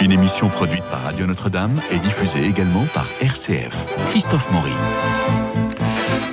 Une émission produite par Radio Notre-Dame et diffusée également par RCF. Christophe Maury.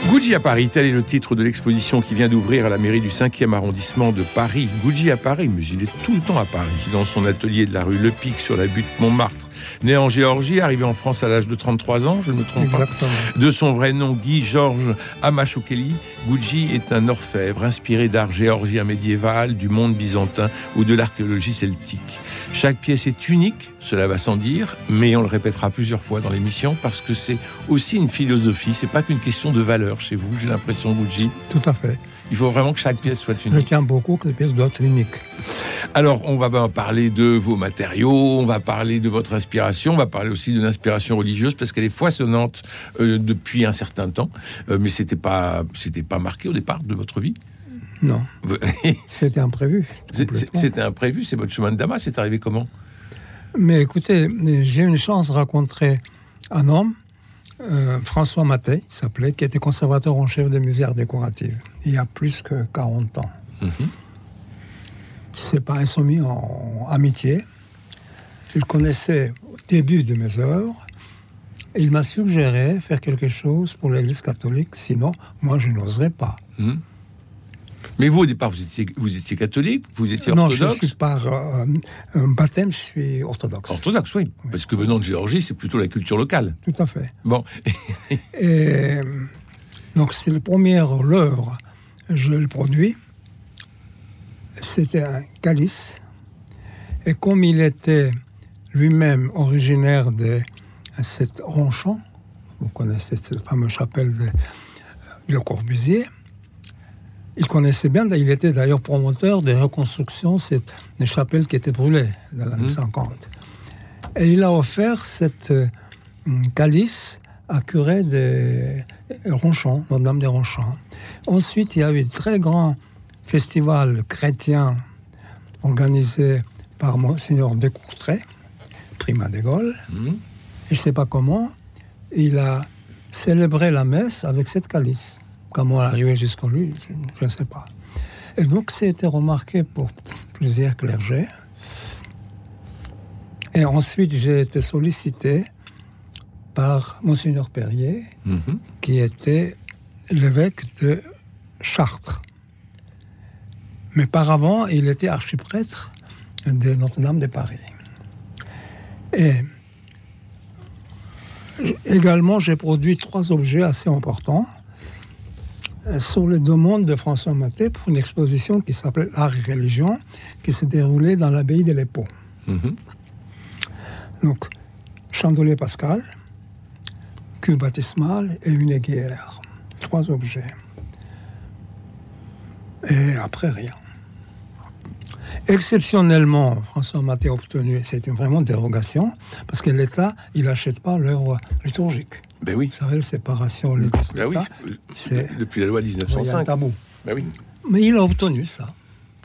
Gucci à Paris, tel est le titre de l'exposition qui vient d'ouvrir à la mairie du 5e arrondissement de Paris. Gucci à Paris, mais il est tout le temps à Paris, dans son atelier de la rue Le Pic sur la butte Montmartre. Né en Géorgie, arrivé en France à l'âge de 33 ans, je ne me trompe Exactement. pas. De son vrai nom, Guy Georges Amachokeli, Gucci est un orfèvre inspiré d'art géorgien médiéval, du monde byzantin ou de l'archéologie celtique. Chaque pièce est unique, cela va sans dire, mais on le répétera plusieurs fois dans l'émission parce que c'est aussi une philosophie, c'est pas qu'une question de valeur chez vous, j'ai l'impression, Gucci. Tout à fait. Il faut vraiment que chaque pièce soit Je unique. tiens beaucoup que les pièces doivent être uniques. Alors, on va parler de vos matériaux, on va parler de votre inspiration, on va parler aussi de l'inspiration religieuse parce qu'elle est foisonnante euh, depuis un certain temps, Euh, mais c'était pas, c'était pas marqué au départ de votre vie. Non, c'était imprévu. C'était imprévu, c'est votre chemin de Damas, c'est arrivé comment? Mais écoutez, j'ai eu une chance de rencontrer un homme, euh, François Mattei, il s'appelait, qui était conservateur en chef des musées arts décoratifs, il y a plus que 40 ans. Mhm. Ses parents sont mis en amitié. Il connaissait au début de mes œuvres. Il m'a suggéré faire quelque chose pour l'Église catholique, sinon, moi, je n'oserais pas. Mhm. Mais vous, au départ, vous étiez, vous étiez catholique, vous étiez non, je orthodoxe suis par euh, un baptême, je suis orthodoxe. Orthodoxe, oui. Parce que venant de Géorgie, c'est plutôt la culture locale. Tout à fait. Bon, Et donc, c'est la première œuvre, je le produis. C'était un calice. Et comme il était lui-même originaire de cette Ronchamp, vous connaissez cette fameuse chapelle de, de Le Corbusier, il connaissait bien, il était d'ailleurs promoteur des reconstructions cette, des chapelles qui étaient brûlées dans l'année 50. Et il a offert cette euh, calice à curé de Ronchamp, Notre-Dame des Ronchamps. Ensuite, il y a eu un très grand festival chrétien organisé par Monseigneur Descourtrais, primat des Gaules. Mhm. Et je ne sais pas comment, il a célébré la messe avec cette calice. Comment arrivée jusqu'à lui, je- ne sais pas. Et donc, c'était remarqué pour plusieurs clergés. Et ensuite, j'ai été sollicité par Monseigneur Perrier, Mhm. qui était l'évêque de Chartres. Mais par avant, il était archiprêtre de Notre-Dame de Paris. Et également, j'ai produit trois objets assez importants sur les demandes de François Maté pour une exposition qui s'appelait Art et religion, qui s'est déroulée dans l'abbaye de l'Épau. Mhm. Donc, chandelier Pascal, cube baptismal et une aiguière. Trois objets. Et après, rien. Exceptionnellement, François Maté a obtenu, c'est une vraiment dérogation, parce que l'État, il n'achète pas l'œuvre liturgique. Ben oui. Vous savez, la séparation l'Église Ben oui. c'est- Depuis la loi il y a un 1905. tabou. Ben oui. Mais il a obtenu ça,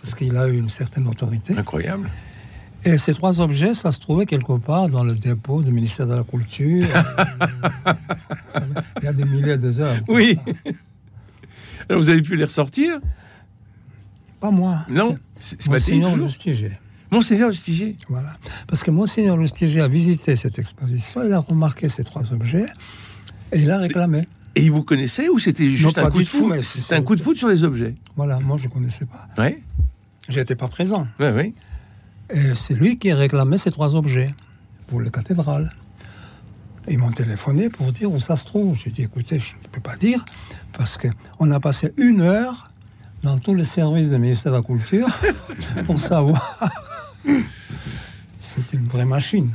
parce qu'il a eu une certaine autorité. Incroyable. Et ces trois objets, ça se trouvait quelque part dans le dépôt du ministère de la Culture. Il y a des milliers de œuvres. Oui. Alors vous avez pu les ressortir? Pas moi. Non c'est Monseigneur Lustiger. Monseigneur Lustiger. Voilà. Parce que Monseigneur Lustiger a visité cette exposition, il a remarqué ces trois objets et il a réclamé. Et il vous connaissait ou c'était juste Non, un coup de foot mais C'était c'est- un coup de foot sur les objets. Voilà, moi je ne connaissais pas. Oui, Je n'étais pas présent. oui, oui. Et c'est lui qui a réclamé ces trois objets pour la cathédrale. Ils m'ont téléphoné pour dire où ça se trouve. J'ai dit, écoutez, je ne peux pas dire, parce qu'on a passé une heure dans tous les services du ministère de la Culture pour savoir. C'est une vraie machine.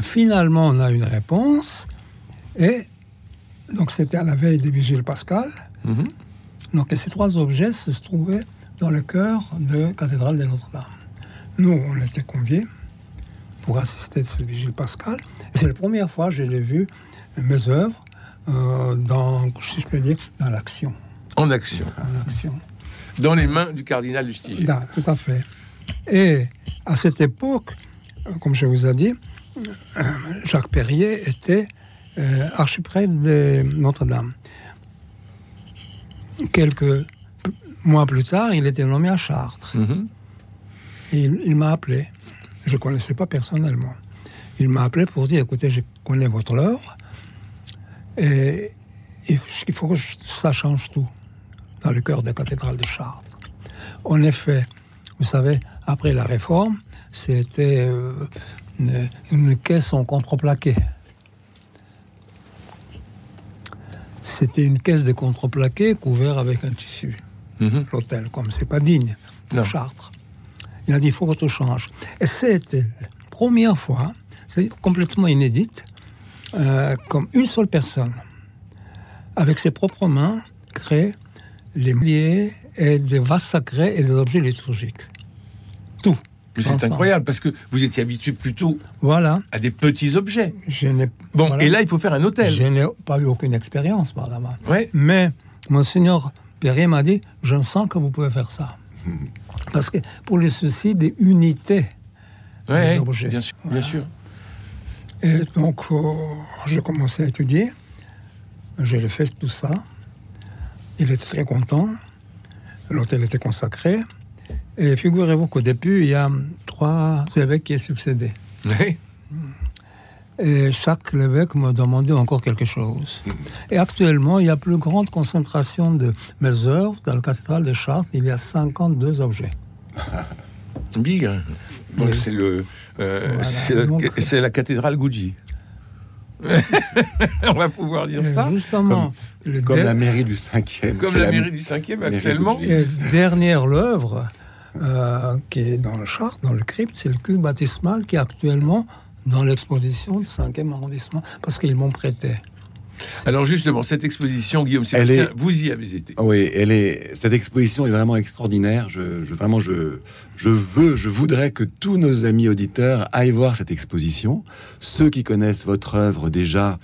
Finalement, on a une réponse, et donc c'était à la veille des Vigiles Pascal. Mhm. Donc et ces trois objets se trouvaient dans le cœur de cathédrale de Notre-Dame. Nous, on était conviés pour assister à cette vigile pascale. Et c'est la première fois que je l'ai vu, mes œuvres, euh, dans, si je peux dire, dans l'action. En action. En action. Dans les mains du cardinal Lustiger. Là, tout à fait. Et à cette époque, euh, comme je vous ai dit, euh, Jacques Perrier était archiprêtre de Notre-Dame. Quelques mois plus tard, il était nommé à Chartres. Mhm. Et il, il m'a appelé. Je ne connaissais pas personnellement. Il m'a appelé pour dire, écoutez, je connais votre œuvre et il faut que ça change tout dans le cœur de la cathédrale de Chartres. En effet, vous savez, après la réforme, c'était euh, une, caisse en contreplaqué. C'était une caisse de contreplaqué couverte avec un tissu. Mhm. L'hôtel, comme c'est pas digne de Chartres. Il a dit il faut que tout change. Et c'était la première fois, c'est complètement inédite, euh, comme une seule personne, avec ses propres mains, crée les milliers et des vases sacrés et des objets liturgiques. C'est incroyable parce que vous étiez habitué plutôt voilà. à des petits objets. Je bon et là il faut faire un hôtel. Je n'ai pas eu aucune expérience par là Ouais. Mais monseigneur Perrier m'a dit je sens que vous pouvez faire ça parce que pour les soucis des unités des objets. Bien sûr. Bien sûr. Et donc euh, j'ai commencé à étudier. J'ai fait tout ça. Il était très content. L'hôtel était consacré. Et figurez-vous qu'au début, il y a trois évêques qui ont succédé. Oui. Et chaque évêque me demandait encore quelque chose. Et actuellement, il y a plus grande concentration de mes œuvres dans la cathédrale de Chartres. Il y a 52 objets. Big. Hein. c'est le, euh, c'est la, cathédrale Gucci. On va pouvoir dire ça. Justement. Comme, la mairie du 5e. Comme la, mairie du 5e actuellement. Et dernière l'œuvre euh, qui est dans le charte, dans le crypte, c'est le cube baptismal qui est actuellement dans l'exposition du 5e arrondissement parce qu'ils m'ont prêté. Alors justement, cette exposition, Guillaume Sébastien, vous y avez été. Oui, elle est. Cette exposition est vraiment extraordinaire. Je, vraiment, je, je veux, je voudrais que tous nos amis auditeurs aillent voir cette exposition. Ceux qui connaissent votre œuvre déjà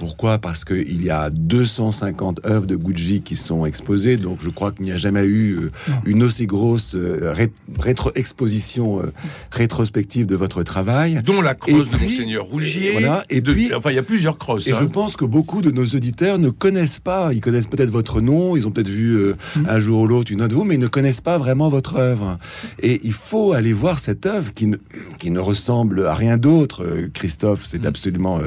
pourquoi? Parce qu'il y a 250 œuvres de Gucci qui sont exposées, donc je crois qu'il n'y a jamais eu euh, une aussi grosse euh, rétro-exposition euh, rétrospective de votre travail. Dont la crosse de Monseigneur Rougier. Voilà, et puis, enfin, il y a plusieurs crosses. Et je hein. pense que beaucoup de nos auditeurs ne connaissent pas, ils connaissent peut-être votre nom, ils ont peut-être vu mm. un jour ou l'autre une autre de vous, mais ils ne connaissent pas vraiment votre œuvre. Et il faut aller voir cette œuvre qui ne, qui ne ressemble à rien d'autre, Christophe, c'est mm. absolument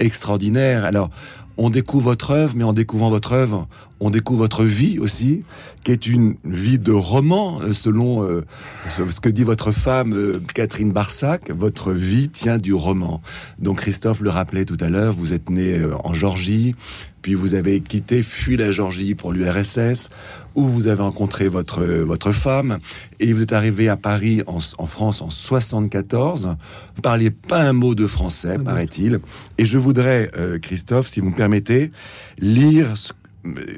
extraordinaire. Alors, on découvre votre œuvre, mais en découvrant votre œuvre, on découvre votre vie aussi, qui est une vie de roman, euh, selon euh, ce que dit votre femme euh, Catherine Barsac. Votre vie tient du roman. Donc Christophe le rappelait tout à l'heure, vous êtes né en Georgie, puis vous avez quitté, fui la Georgie pour l'URSS, où vous avez rencontré votre, votre femme, et vous êtes arrivé à Paris, en, France, en 74. Vous parliez pas un mot de français, paraît-il. Et je voudrais, euh, Christophe, si vous me permettez, lire ce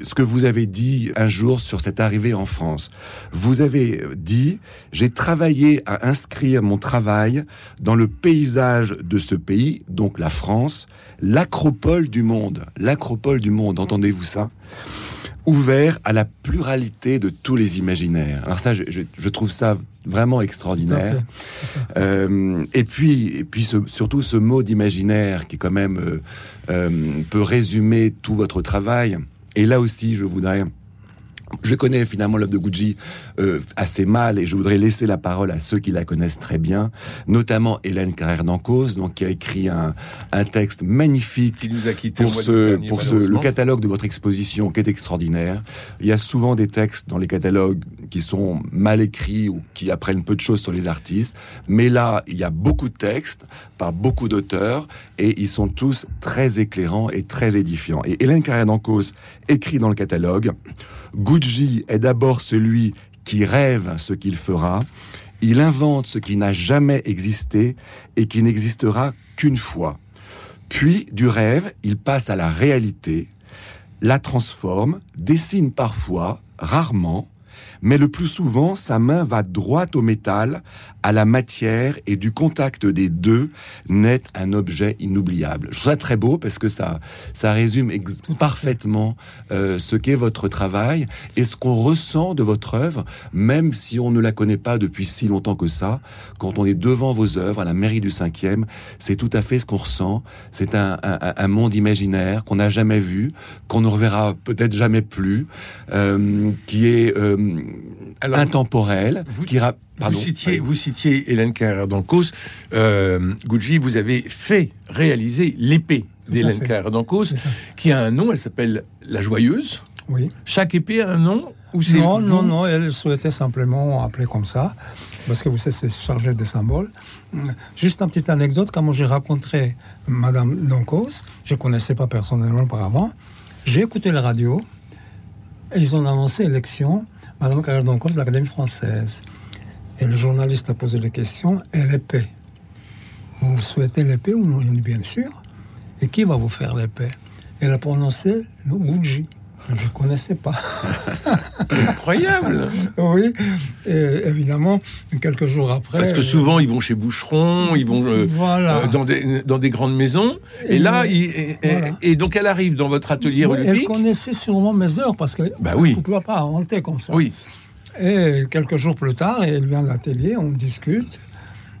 ce que vous avez dit un jour sur cette arrivée en France. Vous avez dit, j'ai travaillé à inscrire mon travail dans le paysage de ce pays, donc la France, l'acropole du monde. L'acropole du monde, entendez-vous ça? Ouvert à la pluralité de tous les imaginaires. Alors ça, je, trouve ça vraiment extraordinaire. Euh, et puis, et puis surtout ce mot d'imaginaire qui quand même euh, euh, peut résumer tout votre travail. Et là aussi, je voudrais je connais finalement l'œuvre de Gucci euh, assez mal et je voudrais laisser la parole à ceux qui la connaissent très bien, notamment Hélène Carrère d'Ancos, donc qui a écrit un, un texte magnifique qui nous a quitté pour ce pour ce le catalogue de votre exposition qui est extraordinaire. Il y a souvent des textes dans les catalogues qui sont mal écrits ou qui apprennent peu de choses sur les artistes, mais là il y a beaucoup de textes par beaucoup d'auteurs et ils sont tous très éclairants et très édifiants. Et Hélène Carrère d'Ancos écrit dans le catalogue Gucci est d'abord celui qui rêve ce qu'il fera. Il invente ce qui n'a jamais existé et qui n'existera qu'une fois. Puis, du rêve, il passe à la réalité, la transforme, dessine parfois, rarement, mais le plus souvent, sa main va droit au métal, à la matière, et du contact des deux naît un objet inoubliable. Je trouve ça très beau parce que ça, ça résume parfaitement euh, ce qu'est votre travail et ce qu'on ressent de votre œuvre, même si on ne la connaît pas depuis si longtemps que ça. Quand on est devant vos œuvres à la mairie du 5e, c'est tout à fait ce qu'on ressent. C'est un, un, monde imaginaire qu'on n'a jamais vu, qu'on ne reverra peut-être jamais plus, euh, qui est euh, Alors, intemporel. Vous, qui vous, citiez, vous citiez Hélène Carrère d'Ancos. Euh, Gucci, vous avez fait réaliser l'épée d'Hélène Carrère d'Ancos, qui a un nom, elle s'appelle La Joyeuse. Oui. Chaque épée a un nom ou Non, non, non, elle souhaitait simplement appeler comme ça, parce que vous savez, c'est chargé de symboles. Juste une petite anecdote, quand j'ai rencontré Madame Doncos, je ne connaissais pas personnellement auparavant, j'ai écouté la radio, et ils ont annoncé l'élection Madame Doncos de l'Académie française. Et le journaliste a posé la question, et l'épée Vous souhaitez l'épée ou non? Bien sûr. Et qui va vous faire l'épée? Elle a prononcé le Gucci. Je ne connaissais pas. Incroyable Oui, et évidemment, quelques jours après... Parce que souvent, ils vont chez Boucheron, ils vont euh, euh, dans, des, dans des grandes maisons, et, là, et, donc elle arrive dans votre atelier oui, Elle connaissait sûrement mes heures, parce que bah oui. ne pouvez pas inventer comme ça. Oui. Et quelques jours plus tard, elle vient de l'atelier, on discute.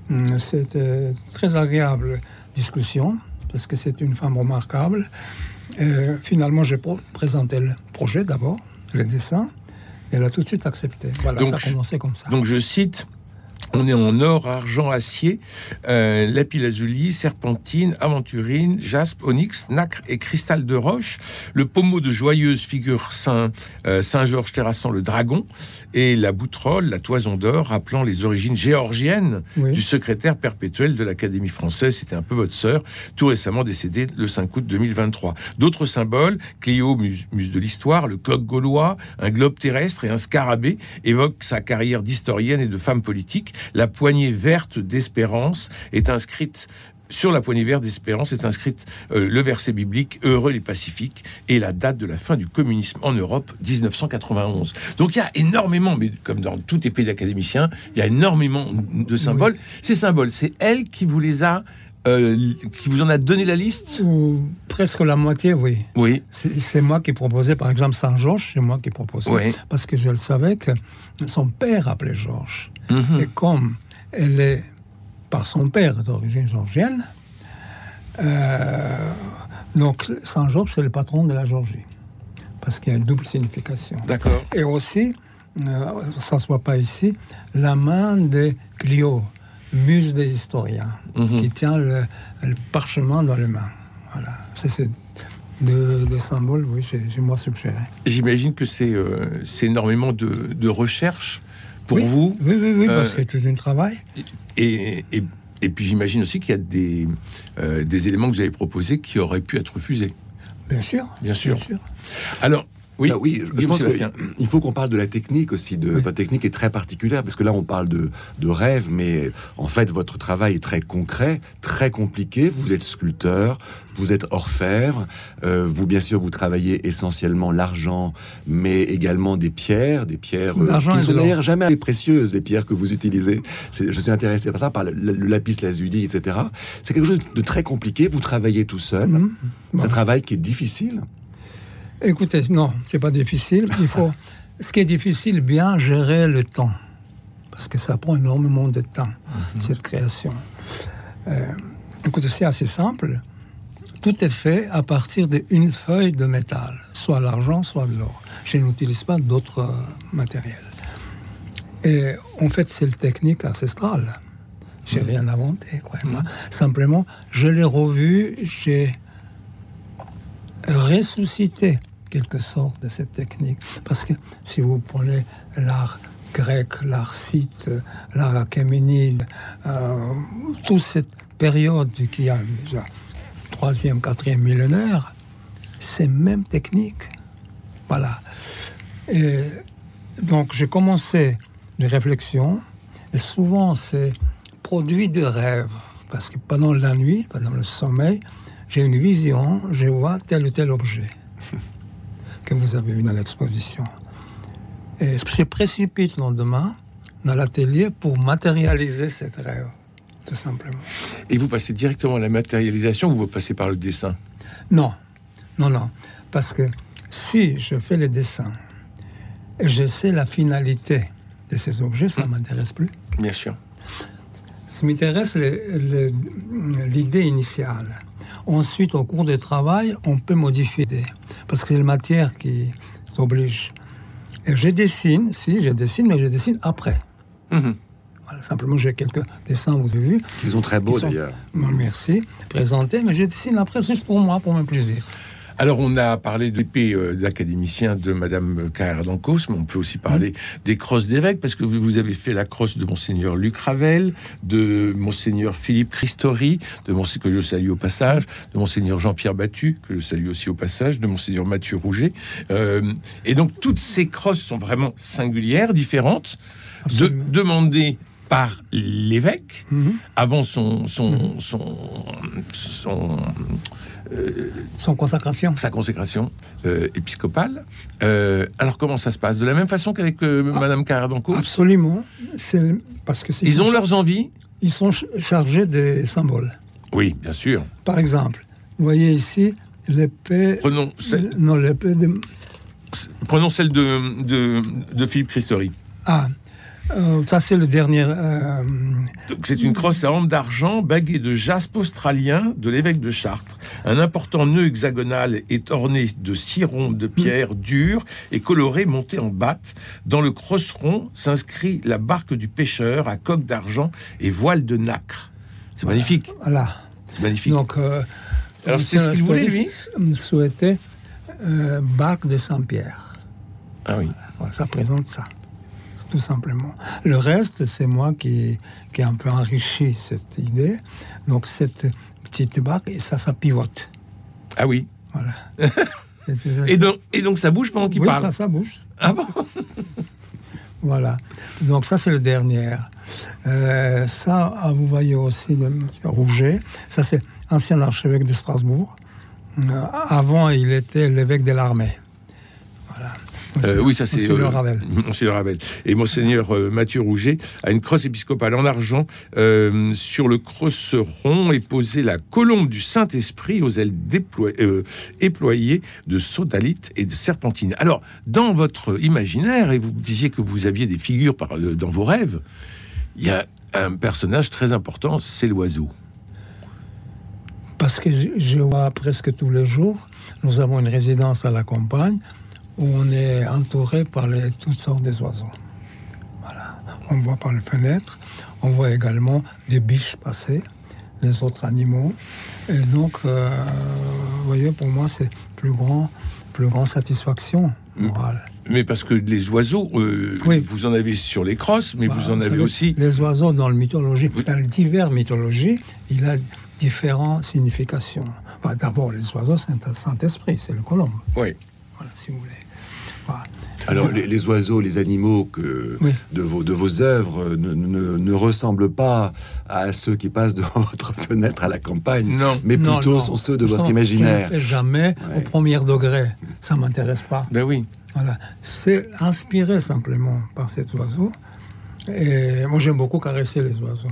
Hum, c'était très agréable discussion, parce que c'est une femme remarquable. Euh, finalement, j'ai présenté le projet d'abord, les dessins, et elle a tout de suite accepté. Voilà, ça a commencé comme ça. Donc je cite on est en or, argent, acier, euh, lapis-lazuli, serpentine, aventurine, jaspe, onyx, nacre et cristal de roche. Le pommeau de joyeuse figure Saint, euh, Saint Georges terrassant le dragon et la boutrolle, la toison d'or, rappelant les origines géorgiennes du secrétaire perpétuel de l'Académie française. C'était un peu votre sœur, tout récemment décédée le 5 août 2023. D'autres symboles, Clio, muse, muse de l'histoire, le coq gaulois, un globe terrestre et un scarabée évoquent sa carrière d'historienne et de femme politique. La poignée verte d'espérance est inscrite sur la poignée verte d'espérance est inscrite euh, le verset biblique Heureux les pacifiques et la date de la fin du communisme en Europe 1991. Donc il y a énormément, mais comme dans tout épée d'académiciens, il y a énormément de symboles. Ces symboles, c'est elle qui vous les a euh, qui vous en a donné la liste? Presque la moitié, oui. Oui. C'est moi qui proposais, par exemple, Saint-Georges, c'est moi qui proposais. Parce que je le savais que son père appelait Georges. Mhm. Et comme elle est par son père d'origine georgienne, euh, donc Saint-Georges, c'est le patron de la Georgie. Parce qu'il y a une double signification. D'accord. Et aussi, euh, ça ne se voit pas ici, la main de Clio, muse des historiens, mhm. qui tient le, parchemin dans les mains. Voilà. C'est deux, symboles, oui, j'ai moi suggéré. J'imagine que c'est euh, énormément de, de recherche pour vous. Oui, oui, oui, parce euh, que c'est un travail. Et, et, et puis j'imagine aussi qu'il y a des, euh, des éléments que vous avez proposés qui auraient pu être refusés. Bien sûr. Bien sûr. Bien sûr. Alors, oui, bah oui je, pense qu'il faut qu'on parle de la technique aussi. De, Votre technique est très particulière parce que là, on parle de, de rêve, mais en fait, votre travail est très concret, très compliqué. Vous êtes sculpteur, vous êtes orfèvre. Euh, vous, bien sûr, vous travaillez essentiellement l'argent, mais également des pierres, des pierres euh, qui ne sont d'ailleurs jamais précieuses, les pierres que vous utilisez. Je suis intéressé par ça, par le, lapis lazuli, etc. C'est quelque chose de très compliqué. Vous travaillez tout seul. Mhm. C'est un travail qui est difficile. Écoutez, non, c'est pas difficile. Il faut. Ce qui est difficile, bien gérer le temps, parce que ça prend énormément de temps mhm. cette création. Euh, écoutez, c'est assez simple. Tout est fait à partir d'une feuille de métal, soit l'argent, soit de l'or. Je n'utilise pas d'autres euh, matériels. Et en fait, c'est une technique ancestrale. J'ai mhm. rien inventé, quoi. Mhm. Simplement, je l'ai revu, j'ai ressuscité quelque sorte de cette technique. Parce que si vous prenez l'art grec, l'art scythe, l'art achéménide, euh, toute cette période qui a déjà troisième, quatrième millénaire, c'est même technique. Voilà. Et donc j'ai commencé des réflexions, et souvent c'est produit de rêve, parce que pendant la nuit, pendant le sommeil, j'ai une vision, je vois tel ou tel objet que vous avez vu dans l'exposition. Et je précipite le lendemain dans l'atelier pour matérialiser cette rêve, tout simplement. Et vous passez directement à la matérialisation ou vous passez par le dessin? Non, non, non. Parce que si je fais le dessin et je sais la finalité de ces objets, ça ne hum. m'intéresse plus. Bien sûr. Ça m'intéresse l'idée initiale. Ensuite, au cours du travail, on peut modifier, parce que c'est la matière qui oblige. Et je dessine, si, je dessine, mais je dessine après. Mhm. Voilà, simplement, j'ai quelques dessins, vous avez vu. Ils sont très beaux sont- d'ailleurs. Merci. Présentés, mais je dessine après juste pour moi, pour mon plaisir. Alors, on a parlé de l'épée euh, de l'académicien de Madame Carrère d'Ancos, mais on peut aussi parler des crosses d'évêques, parce que vous avez fait la crosse de Monseigneur Luc Ravel, de Monseigneur Philippe Christori, de Monseigneur, que je salue au passage, de Monseigneur Jean-Pierre Battu, que je salue aussi au passage, de Monseigneur Mathieu Rouget. Euh, et donc, toutes ces crosses sont vraiment singulières, différentes, de, Absolument. Par l'évêque Mhm. avant son, son, son, son, Sans consacration. sa consécration euh, épiscopale. Euh, alors comment ça se passe? De la même façon qu'avec euh, Madame Carrère d'Ancos Absolument. C'est parce que Ils ont leurs envies? Ils sont ch- chargés des symboles. Oui, bien sûr. Par exemple, vous voyez ici l'épée. Prenons celle, Non, l'épée de. prenons celle de, de, de Philippe Christori. Ah, euh, ça c'est le dernier. euh, C'est une crosse à ambre d'argent baguée de jaspe australien de l'évêque de Chartres. Un important nœud hexagonal est orné de six rondes de pierre dure et colorée montée en batte. Dans le crosseron s'inscrit la barque du pêcheur à coque d'argent et voile de nacre. C'est magnifique, voilà. c'est magnifique. Donc, euh, Alors, c'est ce qu'il voulait, lui? Souhaitait barque de Saint-Pierre. Ah oui. Voilà, ça présente ça, tout simplement. Le reste, c'est moi qui, qui ai un peu enrichi cette idée. Donc, cette petite barque, et ça, ça pivote. Ah oui. Voilà. Et donc, et donc ça bouge pendant qu'il oui, parle. ça, ça bouge. Ah bon? Voilà. Donc ça, c'est le dernier. Euh, ça, ah, vous voyez aussi le Rouget. Ça, c'est ancien archevêque de Strasbourg. Euh, avant, il était l'évêque de l'armée. Euh, oui, ça c'est Monsieur le euh, Ravel. Monsieur le Ravel. Et Monseigneur euh, Mathieu Rouget a une crosse épiscopale en argent. Sur le crosseron est posée la colombe du Saint-Esprit aux ailes éployées de sodalite et de serpentine. Alors, dans votre imaginaire, et vous disiez que vous aviez des figures par dans vos rêves, il y a un personnage très important, c'est l'oiseau. Parce que je vois presque tous les jours, nous avons une résidence à la campagne où on est entouré par les, toutes sortes des oiseaux. Voilà. On voit par les fenêtres, on voit également des biches passer, les autres animaux. Et donc, euh, vous voyez, pour moi, c'est plus grand, plus grande satisfaction morale. Mais parce que les oiseaux, euh, Oui. vous en avez sur les crosses, mais vous Voilà, en avez aussi. Les oiseaux dans le mythologie, dans les divers mythologies, il a différentes significations. Bah, D'abord, les oiseaux, c'est un Saint-Esprit, c'est le colombe, Oui. voilà, si vous voulez. Voilà. Alors, les, les oiseaux, les animaux que, Oui. de, vos, de vos œuvres ne, ne- ne ressemblent pas à ceux qui passent devant votre fenêtre à la campagne, Non. mais plutôt non. sont ceux de votre Je imaginaire. ne fais jamais Ouais. au premier degré. Ça m'intéresse pas. Ben oui. Voilà. C'est inspiré simplement par cet oiseau. Et moi, j'aime beaucoup caresser les oiseaux.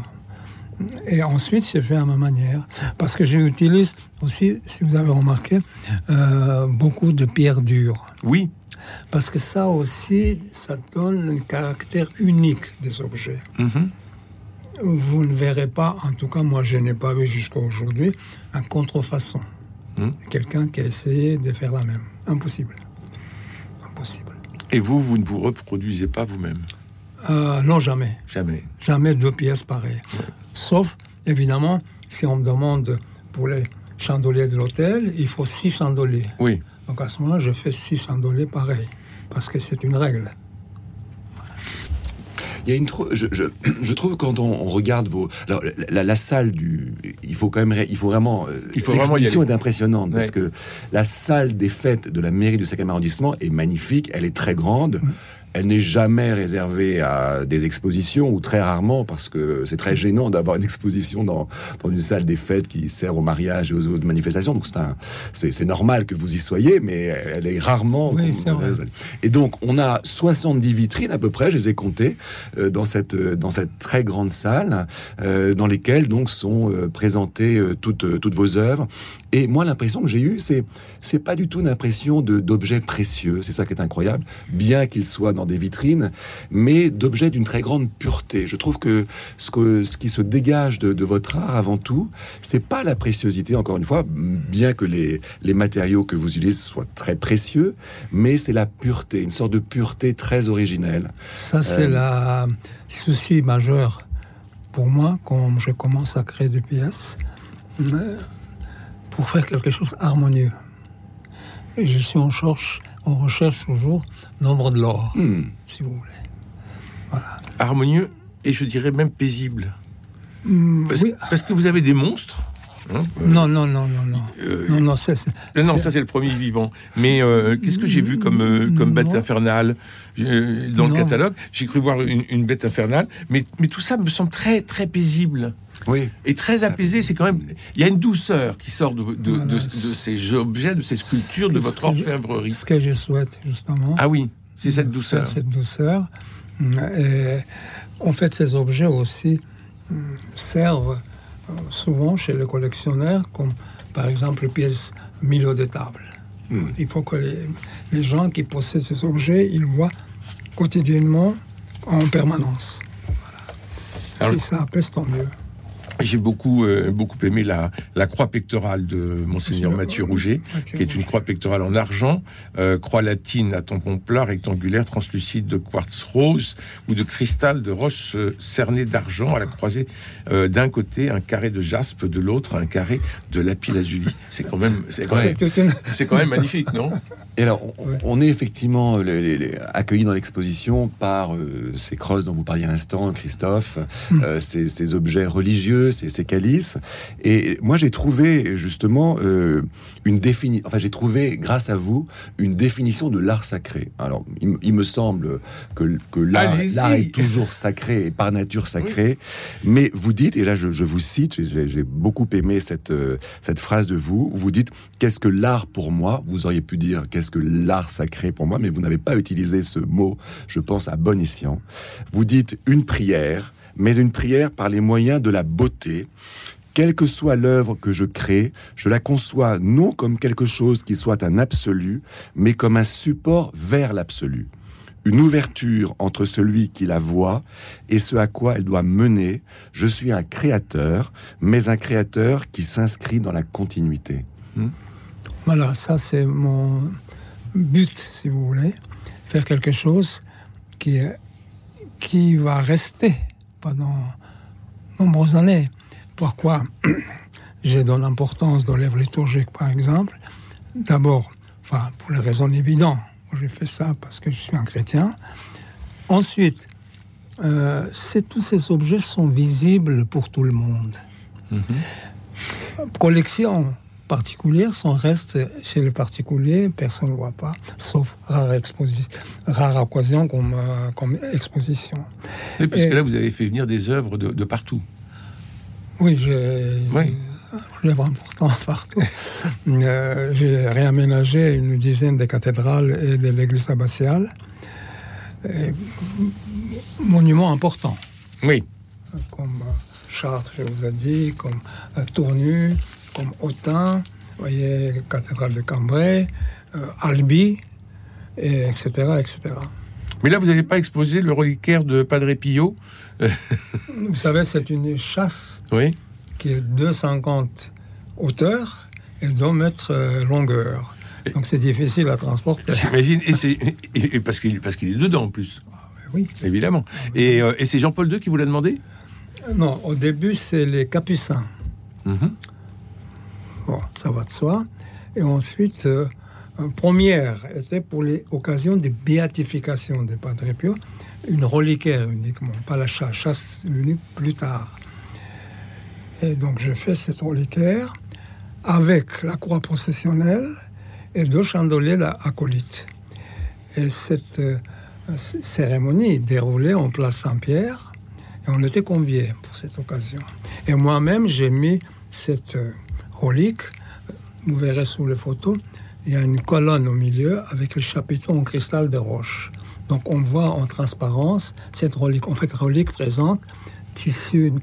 Et ensuite, j'ai fait à ma manière. Parce que j'utilise aussi, si vous avez remarqué, euh, beaucoup de pierres dures. Oui. Parce que ça aussi, ça donne un caractère unique des objets. Mhm. Vous ne verrez pas, en tout cas moi je n'ai pas vu jusqu'à aujourd'hui, un contrefaçon. Hmm. Quelqu'un qui a essayé de faire la même. Impossible. Impossible. Et vous, vous ne vous reproduisez pas vous-même? Euh, non, jamais. Jamais. Jamais deux pièces pareilles. Sauf, évidemment, si on me demande pour les chandeliers de l'hôtel, il faut six chandeliers. Oui. Donc à ce moment-là, je fais six chandeliers pareils. Parce que c'est une règle. Il y a une je, je, je trouve quand on, on regarde vos alors la, la- la salle du il faut quand même il faut vraiment euh, Il faut vraiment y l'exposition aller. est impressionnante parce que la salle des fêtes de la mairie du 5e arrondissement est magnifique elle est très grande elle n'est jamais réservée à des expositions ou très rarement parce que c'est très gênant d'avoir une exposition dans, dans une salle des fêtes qui sert au mariage et aux autres manifestations. Donc c'est normal que vous y soyez, mais elle est rarement. Oui. Et donc, on a 70 vitrines à peu près, je les ai comptées, euh, dans, cette, euh, dans cette très grande salle, euh, dans lesquelles donc sont présentées toutes, toutes vos œuvres. Et moi, l'impression que j'ai eue, c'est c'est pas du tout une impression d'objets précieux. C'est ça qui est incroyable, bien qu'ils soient dans des vitrines, mais d'objets d'une très grande pureté. Je trouve que ce que ce qui se dégage de, de votre art avant tout, c'est pas la préciosité. Encore une fois, bien que les les matériaux que vous utilisez soient très précieux, mais c'est la pureté, une sorte de pureté très originelle. Ça, c'est Euh, la souci majeur pour moi quand je commence à créer des pièces euh, pour faire quelque chose harmonieux. Et je suis en recherche, on recherche toujours l'ombre de l'or, hmm. si vous voulez. Harmonieux et je dirais même paisible. Hmm, Parce, oui. parce que vous avez des monstres. Hein, euh, Non, non, non, non, non. euh, Non, non, c'est. c'est- non, ça c'est le premier vivant. Mais euh, qu'est-ce que j'ai vu comme, euh, comme bête Non. infernale euh, dans le catalogue? J'ai cru voir une, une bête infernale, mais, mais tout ça me semble très très paisible Oui. et très apaisé. C'est quand même, il y a une douceur qui sort de, de, de- Voilà. de ces objets, de ces sculptures, de votre orfèvrerie. Ce que je souhaite, justement. Ah oui, c'est cette douceur. Cette douceur. Et en fait, ces objets aussi hum, servent souvent chez les collectionneurs comme, par exemple, pièces milieu de table. Hmm. Il faut que les, les gens qui possèdent ces objets, ils voient quotidiennement en permanence. Voilà. Alors- si ça apaise, tant mieux. J'ai beaucoup, euh, beaucoup aimé la, la croix pectorale de Monseigneur Monsieur, Mathieu Rouget, qui est une croix pectorale en argent, euh, croix latine à tampon plat, rectangulaire, translucide de quartz rose ou de cristal de roche euh, cernée d'argent à la croisée euh, d'un côté un carré de jaspe, de l'autre un carré de lapis lazuli. C'est quand même, c'est quand, même- toute une- c'est quand même magnifique, non? Et alors, on, Ouais. on est effectivement les, les- les- accueillis dans l'exposition par euh, ces crosses dont vous parliez à l'instant, Christophe, Mm. euh, ces, ces objets religieux, ces, ces calices. Et moi, j'ai trouvé justement euh, une définition. Enfin, j'ai trouvé, grâce à vous, une définition de l'art sacré. Alors, il, me- il me semble que, que l'art est toujours sacré et par nature sacré. Mais vous dites, et là, je, je vous cite, j'ai beaucoup aimé cette euh, cette phrase de vous. Vous dites qu'est-ce que l'art pour moi? Vous auriez pu dire qu'est-ce que l'art sacré pour moi, mais vous n'avez pas utilisé ce mot, je pense, à bon escient. Vous dites une prière, mais une prière par les moyens de la beauté. Quelle que soit l'œuvre que je crée, je la conçois non comme quelque chose qui soit un absolu, mais comme un support vers l'absolu. Une ouverture entre celui qui la voit et ce à quoi elle doit mener. Je suis un créateur, mais un créateur qui s'inscrit dans la continuité. Voilà, ça c'est mon but, si vous voulez. Faire quelque chose qui, qui va rester pendant nombreuses années. Pourquoi j'ai donné l'importance dans l'œuvre liturgique, par exemple? D'abord, enfin, pour les raisons évidentes, j'ai fait ça parce que je suis un chrétien. Ensuite, euh, tous ces objets sont visibles pour tout le monde collection particulière, son reste chez le particulier, personne ne voit pas, sauf rare, exposi- rare occasion comme, euh, comme exposition. Oui, Parce Et- que là, vous avez fait venir des œuvres de, de partout. Oui, j'ai Oui. un œuvre important partout. Euh, j'ai réaménagé une dizaine de cathédrales et de l'église abbatiale. Et, monuments importants. Oui. comme euh, Chartres, je vous ai dit, comme euh, Tournu, comme Autun, voyez, cathédrale de Cambrai, euh, Albi, et etc., etc. Mais là, vous n'avez pas exposé le reliquaire de Padre Pio Vous savez, c'est une chasse Oui. qui est 250 hauteur et 2 mètres euh, longueur. Donc c'est difficile à transporter. J'imagine. Et, et- parce qu'il parce qu'il est dedans, en plus, Oui. évidemment. Et, euh, et c'est Jean-Paul II qui vous l'a demandé? Non, au début, c'est les capucins. Mhm. Bon, ça va de soi. Et ensuite, euh, une première était pour les occasions de béatification des Padre Pio, une reliquaire uniquement, pas la chasse, chasse l'unique plus tard. Et donc, je fais cette reliquaire avec la croix processionnelle et deux chandeliers acolytes. Et cette euh, cérémonie déroulée en place Saint-Pierre, et on était conviés pour cette occasion. Et moi-même, j'ai mis cette euh, relique, vous verrez sous les photos, il y a une colonne au milieu avec le chapiteau en cristal de roche. Donc on voit en transparence cette relique. En fait, relique présente tissu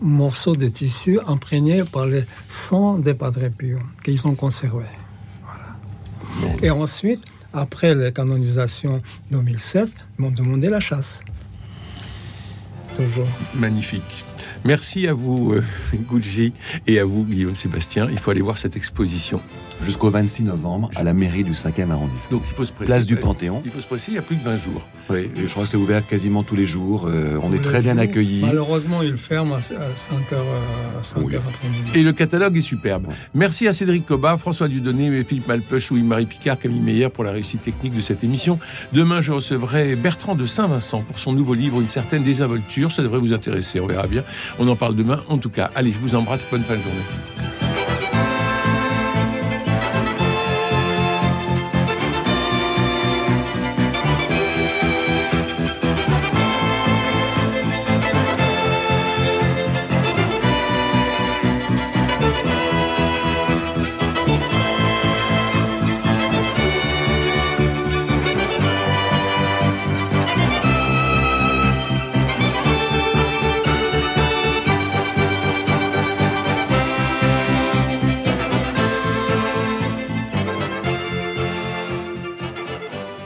morceaux de tissu imprégnés par le sang des Padre Pio qu'ils ont conservé. Et ensuite, après la canonisation 2007, ils m'ont demandé la chasse. Toujours. Magnifique. Merci à vous, euh, et à vous, Guillaume Sébastien. Il faut aller voir cette exposition. Jusqu'au 26 novembre, à la mairie du 5e arrondissement. Donc il faut se presser. Place du Panthéon. Il faut se presser, il y a plus de 20 jours. Oui, je crois que c'est ouvert quasiment tous les jours. Euh, on est très bien accueillis. Malheureusement, il ferme à 5h, après-midi. Et le catalogue est superbe. Merci à Cédric Cobat, François Dudonné, Philippe Malpeuch, Louis-Marie Picard, Camille Meyer pour la réussite technique de cette émission. Demain, je recevrai Bertrand de Saint-Vincent pour son nouveau livre Une certaine désinvolture. Ça devrait vous intéresser, on verra bien. On en parle demain. En tout cas, allez, je vous embrasse. Bonne fin de journée.